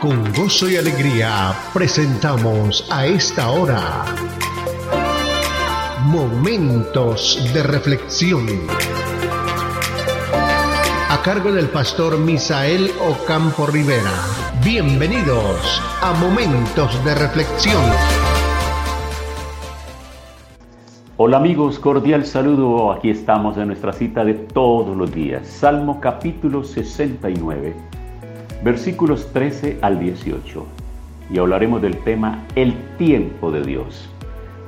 Con gozo y alegría presentamos a esta hora Momentos de Reflexión. A cargo del pastor Misael Ocampo Rivera. Bienvenidos a Momentos de Reflexión. Hola amigos, cordial saludo. Aquí estamos en nuestra cita de todos los días. Salmo capítulo 69 versículos 13 al 18. Y hablaremos del tema el tiempo de Dios.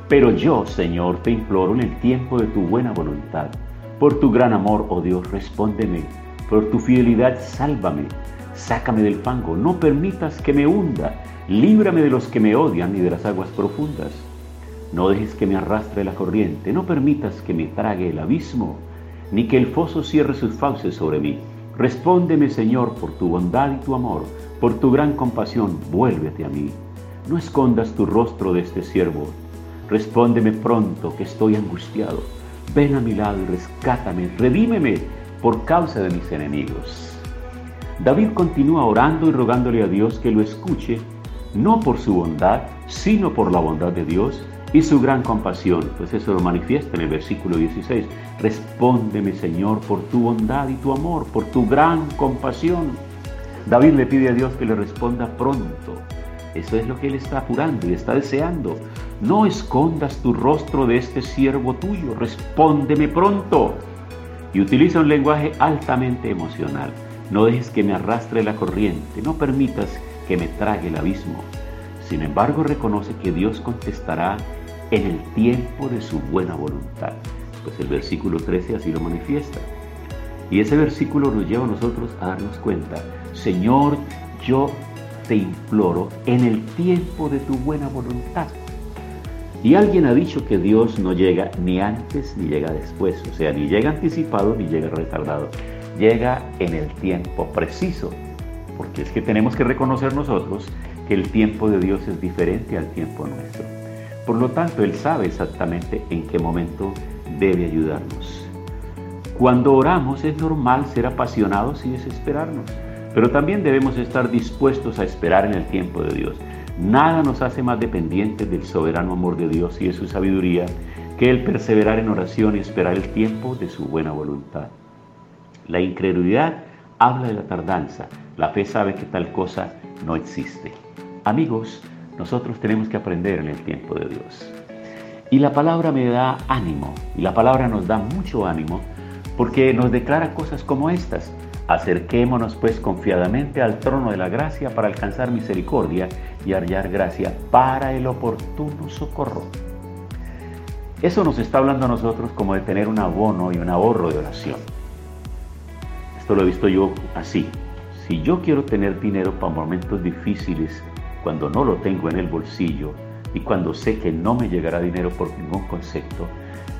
Pero yo, Señor, te imploro en el tiempo de tu buena voluntad. Por tu gran amor, oh Dios, respóndeme. Por tu fidelidad, sálvame. Sácame del fango, no permitas que me hunda. Líbrame de los que me odian y de las aguas profundas. No dejes que me arrastre la corriente, no permitas que me trague el abismo, ni que el foso cierre sus fauces sobre mí. Respóndeme, Señor, por tu bondad y tu amor, por tu gran compasión, vuélvete a mí. No escondas tu rostro de este siervo. Respóndeme pronto, que estoy angustiado. Ven a mi lado y rescátame, redímeme por causa de mis enemigos. David continúa orando y rogándole a Dios que lo escuche, no por su bondad, sino por la bondad de Dios y su gran compasión. Pues eso lo manifiesta en el versículo 16. Respóndeme, Señor, por tu bondad y tu amor, por tu gran compasión. David le pide a Dios que le responda pronto. Eso es lo que él está apurando y está deseando. No escondas tu rostro de este siervo tuyo, respóndeme pronto. Y utiliza un lenguaje altamente emocional. No dejes que me arrastre la corriente, no permitas que me trague el abismo. Sin embargo, reconoce que Dios contestará en el tiempo de su buena voluntad. Pues el versículo 13 así lo manifiesta. Y ese versículo nos lleva a nosotros a darnos cuenta, Señor, yo te imploro en el tiempo de tu buena voluntad. Y alguien ha dicho que Dios no llega ni antes ni llega después, o sea, ni llega anticipado ni llega retardado, llega en el tiempo preciso, porque es que tenemos que reconocer nosotros que el tiempo de Dios es diferente al tiempo nuestro. Por lo tanto, Él sabe exactamente en qué momento debe ayudarnos. Cuando oramos es normal ser apasionados y desesperarnos, pero también debemos estar dispuestos a esperar en el tiempo de Dios. Nada nos hace más dependientes del soberano amor de Dios y de su sabiduría que el perseverar en oración y esperar el tiempo de su buena voluntad. La incredulidad habla de la tardanza, la fe sabe que tal cosa no existe. Amigos, nosotros tenemos que aprender en el tiempo de Dios. Y la palabra me da ánimo, y la palabra nos da mucho ánimo, porque nos declara cosas como estas. Acerquémonos pues confiadamente al trono de la gracia para alcanzar misericordia y hallar gracia para el oportuno socorro. Eso nos está hablando a nosotros como de tener un abono y un ahorro de oración. Esto lo he visto yo así. Si yo quiero tener dinero para momentos difíciles cuando no lo tengo en el bolsillo y cuando sé que no me llegará dinero por ningún concepto,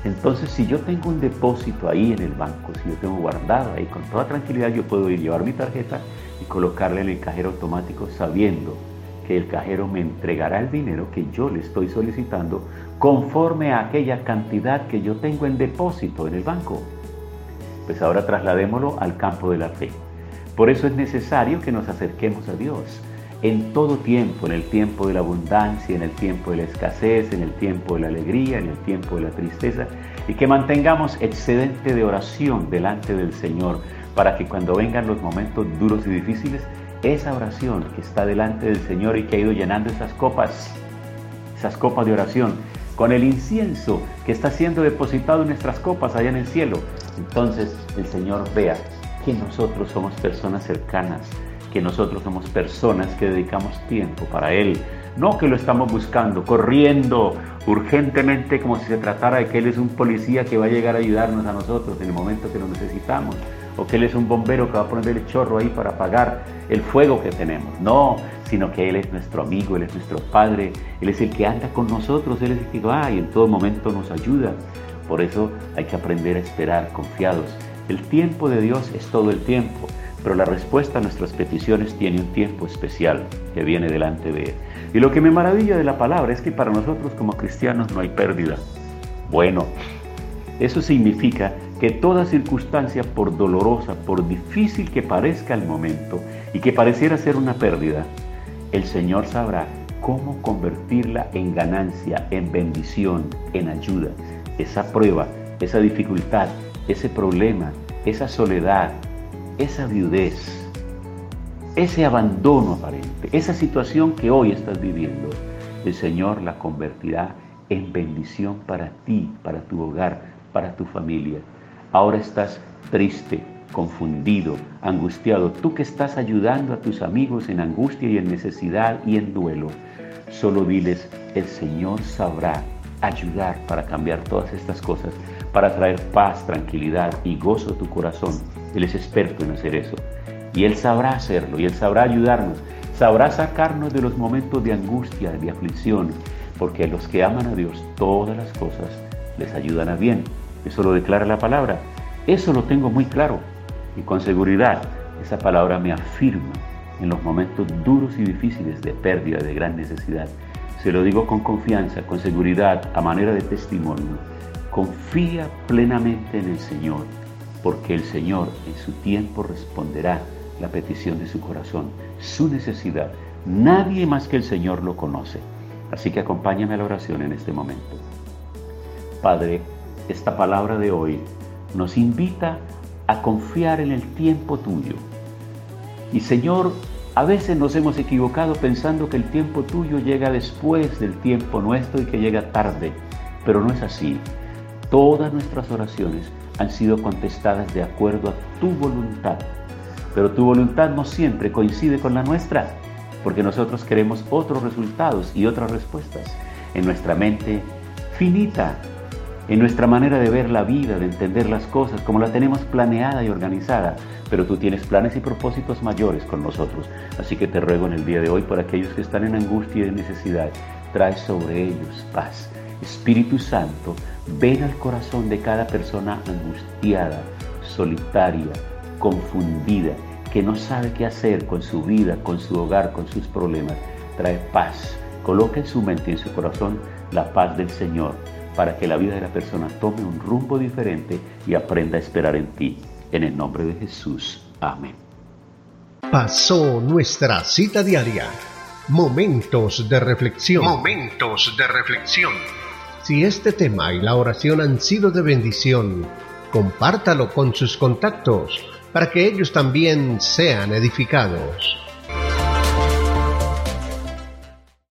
entonces si yo tengo un depósito ahí en el banco, si yo tengo guardado ahí con toda tranquilidad, yo puedo ir llevar mi tarjeta y colocarla en el cajero automático sabiendo que el cajero me entregará el dinero que yo le estoy solicitando conforme a aquella cantidad que yo tengo en depósito en el banco. Pues ahora trasladémoslo al campo de la fe. Por eso es necesario que nos acerquemos a Dios en todo tiempo, en el tiempo de la abundancia, en el tiempo de la escasez, en el tiempo de la alegría, en el tiempo de la tristeza, y que mantengamos excedente de oración delante del Señor, para que cuando vengan los momentos duros y difíciles, esa oración que está delante del Señor y que ha ido llenando esas copas, esas copas de oración, con el incienso que está siendo depositado en nuestras copas allá en el cielo, entonces el Señor vea que nosotros somos personas cercanas, que nosotros somos personas que dedicamos tiempo para Él, no que lo estamos buscando, corriendo urgentemente como si se tratara de que Él es un policía que va a llegar a ayudarnos a nosotros en el momento que lo necesitamos, o que Él es un bombero que va a poner el chorro ahí para apagar el fuego que tenemos. No, sino que Él es nuestro amigo, Él es nuestro Padre, Él es el que anda con nosotros, Él es el que va y en todo momento nos ayuda. Por eso hay que aprender a esperar confiados. El tiempo de Dios es todo el tiempo pero la respuesta a nuestras peticiones tiene un tiempo especial que viene delante de Él. Y lo que me maravilla de la palabra es que para nosotros como cristianos no hay pérdida. Bueno, eso significa que toda circunstancia, por dolorosa, por difícil que parezca el momento y que pareciera ser una pérdida, el Señor sabrá cómo convertirla en ganancia, en bendición, en ayuda. Esa prueba, esa dificultad, ese problema, esa soledad, esa viudez, ese abandono aparente, esa situación que hoy estás viviendo, el Señor la convertirá en bendición para ti, para tu hogar, para tu familia. Ahora estás triste, confundido, angustiado, tú que estás ayudando a tus amigos en angustia y en necesidad y en duelo, solo diles, el Señor sabrá ayudar para cambiar todas estas cosas, para traer paz, tranquilidad y gozo a tu corazón. Él es experto en hacer eso. Y Él sabrá hacerlo, y Él sabrá ayudarnos, sabrá sacarnos de los momentos de angustia, de aflicción, porque a los que aman a Dios todas las cosas les ayudan a bien. Eso lo declara la palabra. Eso lo tengo muy claro. Y con seguridad esa palabra me afirma en los momentos duros y difíciles de pérdida, de gran necesidad. Se lo digo con confianza, con seguridad, a manera de testimonio. Confía plenamente en el Señor, porque el Señor en su tiempo responderá la petición de su corazón, su necesidad. Nadie más que el Señor lo conoce. Así que acompáñame a la oración en este momento. Padre, esta palabra de hoy nos invita a confiar en el tiempo tuyo. Y Señor, a veces nos hemos equivocado pensando que el tiempo tuyo llega después del tiempo nuestro y que llega tarde, pero no es así. Todas nuestras oraciones han sido contestadas de acuerdo a tu voluntad, pero tu voluntad no siempre coincide con la nuestra, porque nosotros queremos otros resultados y otras respuestas. En nuestra mente finita en nuestra manera de ver la vida, de entender las cosas, como la tenemos planeada y organizada, pero tú tienes planes y propósitos mayores con nosotros. Así que te ruego en el día de hoy por aquellos que están en angustia y en necesidad, trae sobre ellos paz. Espíritu Santo, ven al corazón de cada persona angustiada, solitaria, confundida, que no sabe qué hacer con su vida, con su hogar, con sus problemas. Trae paz. Coloca en su mente y en su corazón la paz del Señor para que la vida de la persona tome un rumbo diferente y aprenda a esperar en ti. En el nombre de Jesús. Amén. Pasó nuestra cita diaria. Momentos de reflexión. Momentos de reflexión. Si este tema y la oración han sido de bendición, compártalo con sus contactos para que ellos también sean edificados.